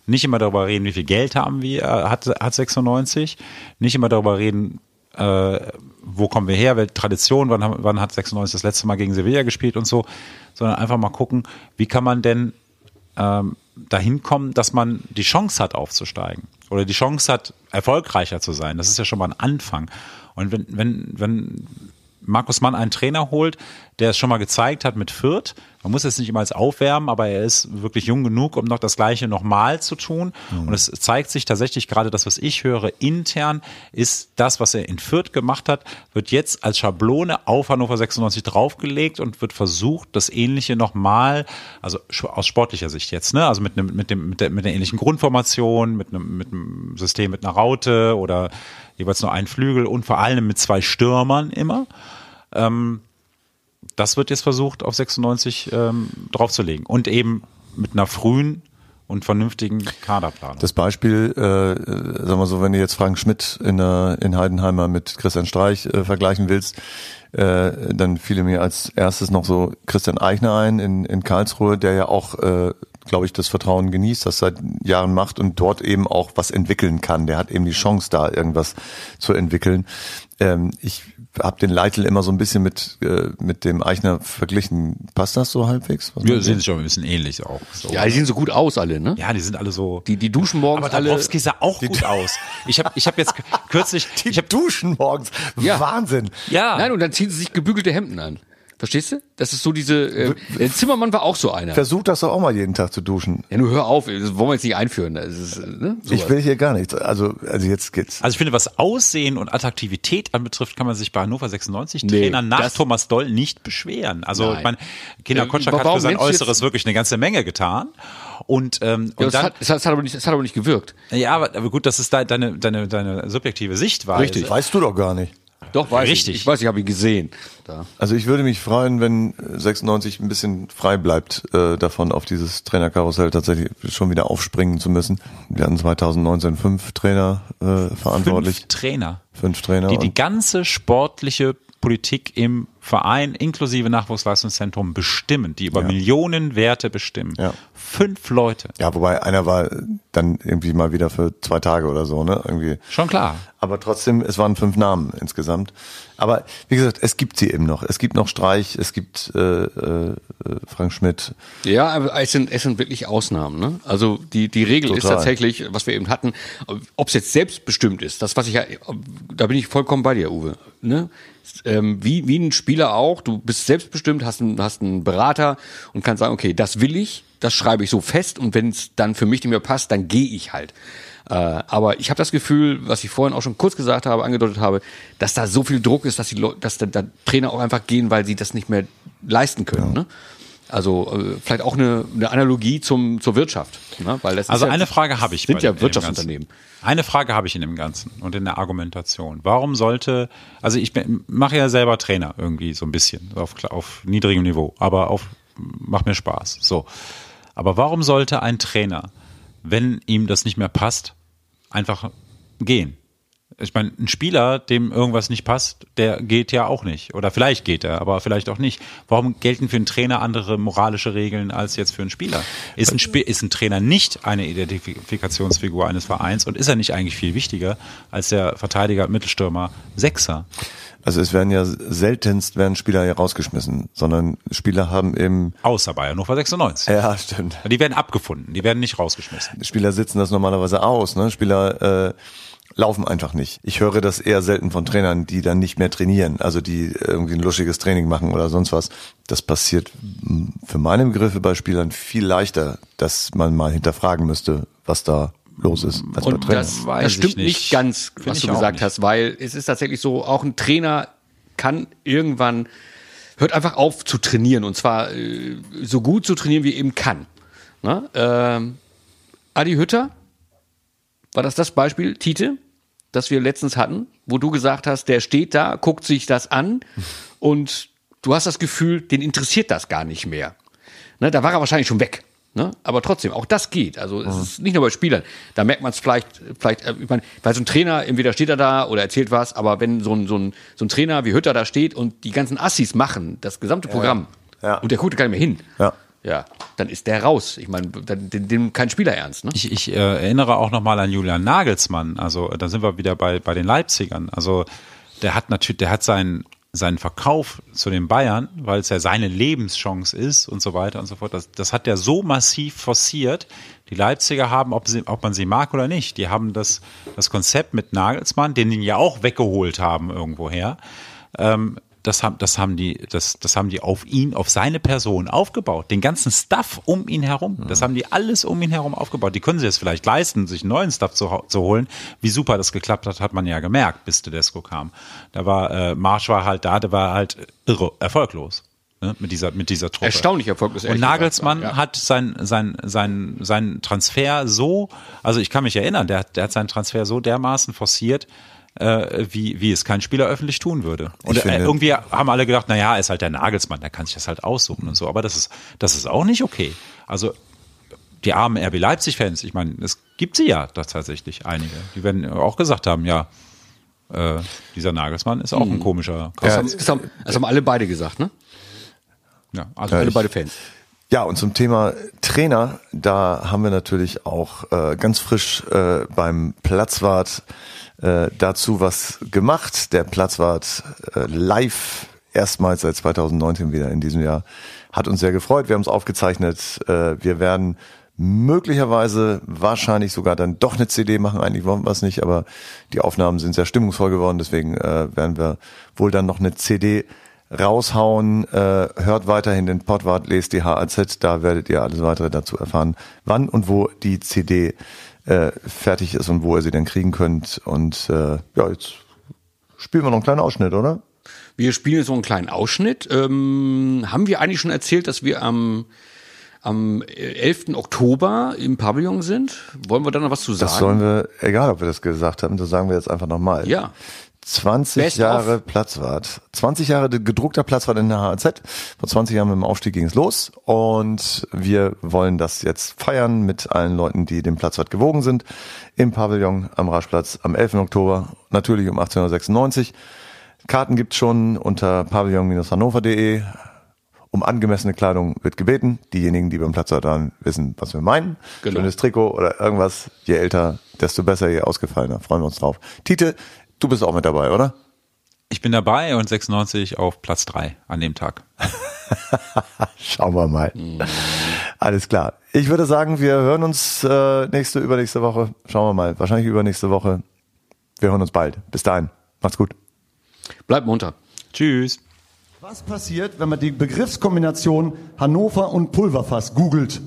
nicht immer darüber reden, wie viel Geld haben wir, äh, hat, hat 96, nicht immer darüber reden, äh, wo kommen wir her, welche Tradition, wann, wann hat 96 das letzte Mal gegen Sevilla gespielt und so, sondern einfach mal gucken, wie kann man denn ähm, dahin kommen, dass man die Chance hat aufzusteigen oder die Chance hat, erfolgreicher zu sein. Das ist ja schon mal ein Anfang. Und wenn, wenn, wenn Markus Mann einen Trainer holt, der es schon mal gezeigt hat mit Fürth. Man muss jetzt nicht immer als aufwärmen, aber er ist wirklich jung genug, um noch das Gleiche nochmal zu tun. Und es zeigt sich tatsächlich gerade das, was ich höre, intern, ist das, was er in Fürth gemacht hat, wird jetzt als Schablone auf Hannover 96 draufgelegt und wird versucht, das Ähnliche nochmal, also aus sportlicher Sicht jetzt, ne, also mit einem, mit dem, mit der, mit der ähnlichen Grundformation, mit einem, mit einem System mit einer Raute oder jeweils nur ein Flügel und vor allem mit zwei Stürmern immer das wird jetzt versucht, auf 96 ähm, draufzulegen. Und eben mit einer frühen und vernünftigen Kaderplanung. Das Beispiel, äh, äh, sag mal so, wenn du jetzt Frank Schmidt in, der, in Heidenheimer mit Christian Streich äh, vergleichen willst, äh, dann fiel mir als erstes noch so Christian Eichner ein in, in Karlsruhe, der ja auch, äh, glaube ich, das Vertrauen genießt, das seit Jahren macht und dort eben auch was entwickeln kann. Der hat eben die Chance, da irgendwas zu entwickeln. Ähm, ich habe den Leitl immer so ein bisschen mit, äh, mit dem Eichner verglichen. Passt das so halbwegs? Was Wir man sehen so- sich auch ein bisschen ähnlich auch. So. Ja, die sehen so gut aus alle, ne? Ja, die sind alle so. Die, die duschen morgens aber alle. Dabrowski sah auch gut aus. Ich habe ich hab jetzt kürzlich, Die ich hab, duschen morgens. Ja. Wahnsinn. ja, Nein, und dann ziehen sie sich gebügelte Hemden an. Verstehst du? Das ist so diese. Äh, der Zimmermann war auch so einer. Versuch das doch auch mal jeden Tag zu duschen. Ja, nur hör auf, das wollen wir jetzt nicht einführen. Das ist, äh, ne? Ich will hier gar nichts. Also, also jetzt geht's. Also ich finde, was Aussehen und Attraktivität anbetrifft, kann man sich bei Hannover 96 Nee, Trainer nach Thomas Doll nicht beschweren. Also Nein. ich meine, Kinder Äh, Kotschak hat warum für sein Äußeres wirklich eine ganze Menge getan. Und, ähm, Ja, und das, dann, hat, das, hat, hat aber nicht, das hat aber nicht gewirkt. ja, aber, aber gut, das ist de- deine, deine, deine subjektive Sichtweise. Richtig. Weißt du doch gar nicht. Doch, weiß Richtig. ich. Ich weiß, ich habe ihn gesehen. Da. Also ich würde mich freuen, wenn 96 ein bisschen frei bleibt äh, davon, auf dieses Trainerkarussell tatsächlich schon wieder aufspringen zu müssen. Wir hatten 2019 fünf Trainer äh, verantwortlich, Fünf Trainer, fünf Trainer. die die ganze sportliche Politik im Verein inklusive Nachwuchsleistungszentrum bestimmen, die über Ja. Millionen Werte bestimmen. Ja. Fünf Leute. ja, wobei einer war dann irgendwie mal wieder für zwei Tage oder so, ne? Irgendwie. Schon klar. Aber trotzdem, es waren fünf Namen insgesamt. Aber wie gesagt, es gibt sie eben noch. Es gibt noch Streich, es gibt äh, äh, Frank Schmidt. Ja, aber es sind, es sind wirklich Ausnahmen. Ne? Also die, die Regel ist Total. tatsächlich, was wir eben hatten, ob es jetzt selbstbestimmt ist, das, was ich ja, da bin ich vollkommen bei dir, Uwe. Ne? Ähm, wie, wie ein Spieler auch, du bist selbstbestimmt, hast einen, hast einen Berater und kannst sagen, okay, das will ich, das schreibe ich so fest und wenn es dann für mich nicht mehr passt, dann gehe ich halt. Äh, aber ich habe das Gefühl, was ich vorhin auch schon kurz gesagt habe, angedeutet habe, dass da so viel Druck ist, dass die Leute, dass da, da Trainer auch einfach gehen, weil sie das nicht mehr leisten können. Ne? Also äh, vielleicht auch eine, eine Analogie zum zur Wirtschaft, ne? weil das Also ist ja, eine Frage habe ich. Sind ja Wirtschaftsunternehmen. Eine Frage habe ich in dem Ganzen und in der Argumentation. Warum sollte, also ich mache ja selber Trainer irgendwie so ein bisschen auf, auf niedrigem Niveau, aber auf macht mir Spaß. So, aber warum sollte ein Trainer, wenn ihm das nicht mehr passt, einfach gehen? Ich meine, ein Spieler, dem irgendwas nicht passt, der geht ja auch nicht. Oder vielleicht geht er, aber vielleicht auch nicht. Warum gelten für einen Trainer andere moralische Regeln als jetzt für einen Spieler? Ist ein, Sp ist ein Trainer nicht eine Identifikationsfigur eines Vereins und ist er nicht eigentlich viel wichtiger als der Verteidiger, Mittelstürmer, Sechser? Also es werden ja seltenst werden Spieler hier rausgeschmissen, sondern Spieler haben eben Außer bei Hannover 96. ja stimmt. Die werden abgefunden, die werden nicht rausgeschmissen. Spieler sitzen das normalerweise aus, ne? Spieler äh, laufen einfach nicht. Ich höre das eher selten von Trainern, die dann nicht mehr trainieren, also die irgendwie ein luschiges Training machen oder sonst was. Das passiert mh, für meine Begriffe bei Spielern viel leichter, dass man mal hinterfragen müsste, was da los ist, als bei Und Trainern. das, Weiß das ich stimmt nicht. nicht, ganz, was du gesagt nicht. hast, weil es ist tatsächlich so, auch ein Trainer kann irgendwann, hört einfach auf zu trainieren und zwar äh, so gut zu trainieren, wie er eben kann. Ne? Ähm, Adi Hütter, war das das Beispiel, Tite, das wir letztens hatten, wo du gesagt hast, der steht da, guckt sich das an und du hast das Gefühl, den interessiert das gar nicht mehr. Ne, da war er wahrscheinlich schon weg. Ne? Aber trotzdem, auch das geht. Also es ist nicht nur bei Spielern. Da merkt man es vielleicht, vielleicht, äh, ich meine, weil so ein Trainer, entweder steht er da oder erzählt was, aber wenn so ein, so ein, so ein Trainer wie Hütter da steht und die ganzen Assis machen, das gesamte Programm, Ja. und der guckt gar nicht mehr hin, Ja. ja, dann ist der raus. Ich meine, dann den, den kein Spieler ernst. Ne? Ich, ich äh, erinnere auch nochmal an Julian Nagelsmann. Also da sind wir wieder bei, bei den Leipzigern. Also der hat natürlich, der hat seinen, seinen Verkauf zu den Bayern, weil es ja seine Lebenschance ist und so weiter und so fort. Das, das hat der so massiv forciert. Die Leipziger haben, ob, sie, ob man sie mag oder nicht, die haben das, das Konzept mit Nagelsmann, den die ja auch weggeholt haben irgendwoher. Ähm, das haben, das haben die, das, das haben die auf ihn, auf seine Person aufgebaut. Den ganzen Stuff um ihn herum. Das haben die alles um ihn herum aufgebaut. Die können sich jetzt vielleicht leisten, sich einen neuen Stuff zu, zu holen. Wie super das geklappt hat, hat man ja gemerkt, bis Tedesco kam. Da war, äh, Marsch war halt da, der war halt irre, erfolglos. Ne, mit dieser, mit dieser Truppe. Erstaunlich erfolglos. Und Nagelsmann gesagt, ja. hat sein, sein, sein, sein Transfer so, also ich kann mich erinnern, der, hat- der hat seinen Transfer so dermaßen forciert, äh, wie, wie es kein Spieler öffentlich tun würde. Und äh, finde- irgendwie haben alle gedacht, na ja, ist halt der Nagelsmann, der kann sich das halt aussuchen und so. Aber das ist, das ist auch nicht okay. Also die armen RB Leipzig-Fans, ich meine, es gibt sie ja da tatsächlich einige. Die werden auch gesagt haben, ja, äh, dieser Nagelsmann ist auch ein komischer Das, Kauz. haben, das, haben, das haben alle beide gesagt, ne? Ja, also Alle ich- beide Fans. Ja, und zum Thema Trainer, da haben wir natürlich auch äh, ganz frisch äh, beim Platzwart äh, dazu was gemacht. Der Platzwart äh, live erstmals seit 2019 wieder in diesem Jahr hat uns sehr gefreut. Wir haben es aufgezeichnet. Äh, wir werden möglicherweise wahrscheinlich sogar dann doch eine CD machen. Eigentlich wollen wir es nicht, aber die Aufnahmen sind sehr stimmungsvoll geworden. Deswegen äh, werden wir wohl dann noch eine CD raushauen. Äh, hört weiterhin den Podwart, lest die HAZ, da werdet ihr alles weitere dazu erfahren, wann und wo die CD äh, fertig ist und wo ihr sie dann kriegen könnt. Und äh, ja, jetzt spielen wir noch einen kleinen Ausschnitt, oder? Wir spielen jetzt so einen kleinen Ausschnitt. Ähm, haben wir eigentlich schon erzählt, dass wir am, am 11. Oktober im Pavillon sind? Wollen wir da noch was zu sagen? Das sollen wir, egal ob wir das gesagt haben, das sagen wir jetzt einfach nochmal. Ja. 20 Best Jahre of. Platzwart. 20 Jahre gedruckter Platzwart in der HAZ. Vor 20 Jahren mit dem Aufstieg ging es los und wir wollen das jetzt feiern mit allen Leuten, die dem Platzwart gewogen sind. Im Pavillon am Raschplatz am 11. Oktober, natürlich um 1896. Karten gibt's schon unter pavillon-hannover.de. Um angemessene Kleidung wird gebeten. Diejenigen, die beim Platzwart waren, wissen, was wir meinen. Genau. Schönes Trikot oder irgendwas. Je älter, desto besser, je ausgefallener. Freuen wir uns drauf. Tite, du bist auch mit dabei, oder? Ich bin dabei und 96 auf Platz 3 an dem Tag. Schauen wir mal. Alles klar. Ich würde sagen, wir hören uns äh, nächste, übernächste Woche. Schauen wir mal. Wahrscheinlich übernächste Woche. Wir hören uns bald. Bis dahin. Macht's gut. Bleibt munter. Tschüss. Was passiert, wenn man die Begriffskombination Hannover und Pulverfass googelt?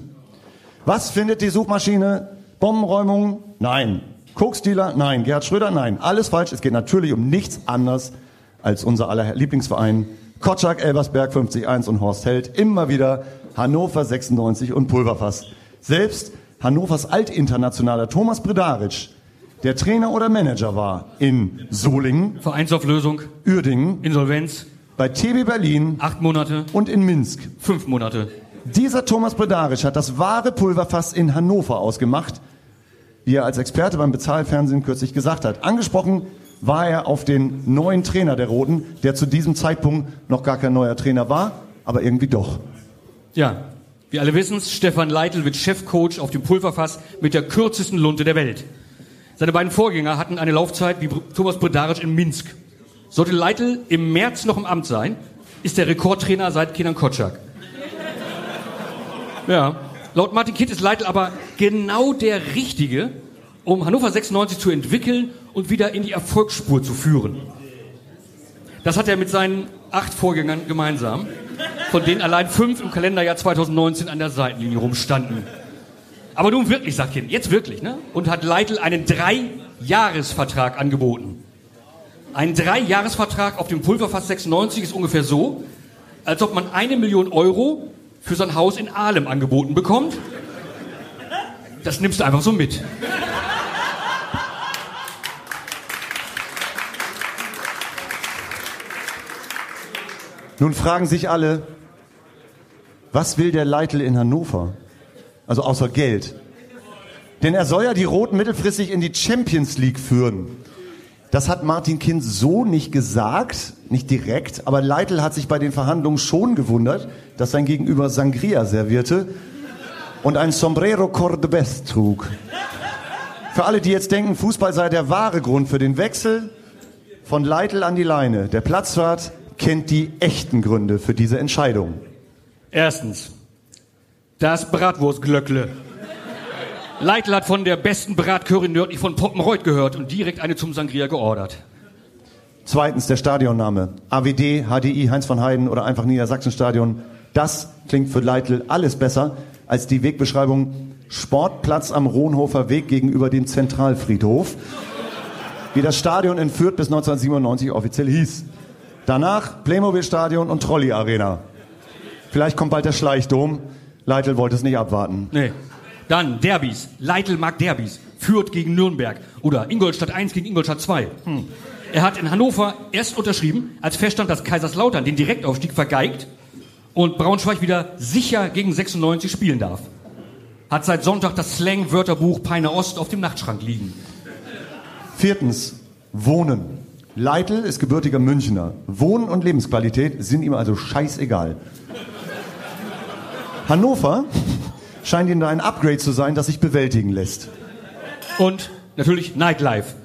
Was findet die Suchmaschine? Bombenräumung? Nein. Koksdealer? Nein. Gerhard Schröder? Nein. Alles falsch. Es geht natürlich um nichts anderes als unser aller Lieblingsverein. Kotschak, Elversberg 50-1 und Horst Held. Immer wieder Hannover 96 und Pulverfass. Selbst Hannovers Altinternationaler Thomas Bredaric, der Trainer oder Manager war in Solingen, Vereinsauflösung, Uerdingen, Insolvenz, bei TB Berlin acht Monate, und in Minsk. fünf Monate. Dieser Thomas Bredaric hat das wahre Pulverfass in Hannover ausgemacht, wie er als Experte beim Bezahlfernsehen kürzlich gesagt hat. Angesprochen war er auf den neuen Trainer der Roten, der zu diesem Zeitpunkt noch gar kein neuer Trainer war, aber irgendwie doch. Ja, wir alle wissen es, Stefan Leitl wird Chefcoach auf dem Pulverfass mit der kürzesten Lunte der Welt. Seine beiden Vorgänger hatten eine Laufzeit wie Thomas Bredaric in Minsk. Sollte Leitl im März noch im Amt sein, ist der Rekordtrainer seit Kenan Kotschak. Ja, laut Martin Kitt ist Leitl aber genau der Richtige, um Hannover 96 zu entwickeln und wieder in die Erfolgsspur zu führen. Das hat er mit seinen acht Vorgängern gemeinsam, von denen allein fünf im Kalenderjahr 2019 an der Seitenlinie rumstanden. Aber nun wirklich, sagt Kind, jetzt wirklich, ne? Und hat Leitl einen Drei-Jahres-Vertrag angeboten. Ein Drei-Jahres-Vertrag auf dem Pulverfass 96 ist ungefähr so, als ob man eine Million Euro für sein Haus in Ahlem angeboten bekommt. Das nimmst du einfach so mit. Nun fragen sich alle, was will der Leitl in Hannover? Also außer Geld. Denn er soll ja die Roten mittelfristig in die Champions League führen. Das hat Martin Kind so nicht gesagt, nicht direkt, aber Leitl hat sich bei den Verhandlungen schon gewundert, dass sein Gegenüber Sangria servierte und ein Sombrero Cordobés trug. Für alle, die jetzt denken, Fußball sei der wahre Grund für den Wechsel, von Leitl an die Leine. Der Platzwart kennt die echten Gründe für diese Entscheidung. Erstens, das Bratwurstglöckle. Leitl hat von der besten Bratcurry nördlich von Poppenreuth gehört und direkt eine zum Sangria geordert. Zweitens der Stadionname. AWD, HDI, Heinz von Heiden oder einfach Niedersachsenstadion. Das klingt für Leitl alles besser als die Wegbeschreibung Sportplatz am Rohnhofer Weg gegenüber dem Zentralfriedhof, wie das Stadion in Fürth bis 1997 offiziell hieß. Danach Playmobil-Stadion und Trolley-Arena. Vielleicht kommt bald der Schleichdom. Leitl wollte es nicht abwarten. Nee. Dann Derbys. Leitl mag Derbys. Fürth gegen Nürnberg. Oder Ingolstadt 1 gegen Ingolstadt 2. Hm. Er hat in Hannover erst unterschrieben, als feststand, dass Kaiserslautern den Direktaufstieg vergeigt und Braunschweig wieder sicher gegen 96 spielen darf. Hat seit Sonntag das Slang-Wörterbuch Peine Ost auf dem Nachtschrank liegen. Viertens, Wohnen. Leitl ist gebürtiger Münchner. Wohnen und Lebensqualität sind ihm also scheißegal. Hannover scheint ihm da ein Upgrade zu sein, das sich bewältigen lässt. Und natürlich Nightlife.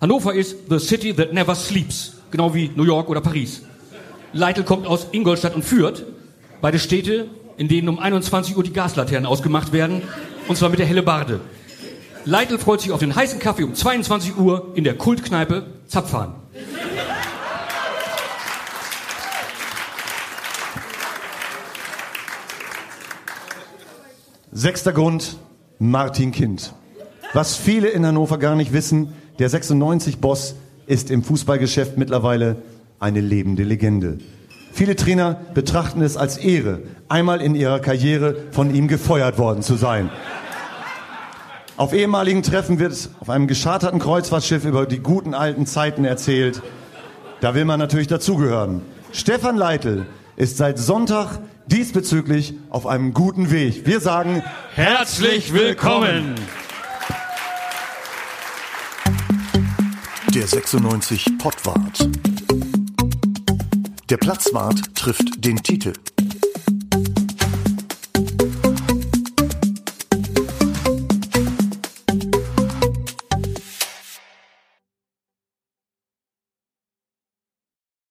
Hannover ist the city that never sleeps. Genau wie New York oder Paris. Leitl kommt aus Ingolstadt und Fürth. Beide Städte, in denen um 21 Uhr die Gaslaternen ausgemacht werden. Und zwar mit der Hellebarde. Leitl freut sich auf den heißen Kaffee um 22 Uhr in der Kultkneipe Zapfhahn. Sechster Grund, Martin Kind. Was viele in Hannover gar nicht wissen, der 96-Boss ist im Fußballgeschäft mittlerweile eine lebende Legende. Viele Trainer betrachten es als Ehre, einmal in ihrer Karriere von ihm gefeuert worden zu sein. Auf ehemaligen Treffen wird auf einem gescharterten Kreuzfahrtschiff über die guten alten Zeiten erzählt. Da will man natürlich dazugehören. Stefan Leitl ist seit Sonntag diesbezüglich auf einem guten Weg. Wir sagen Herzlich willkommen! Der 96 Pottwart. Der Platzwart trifft den Titel.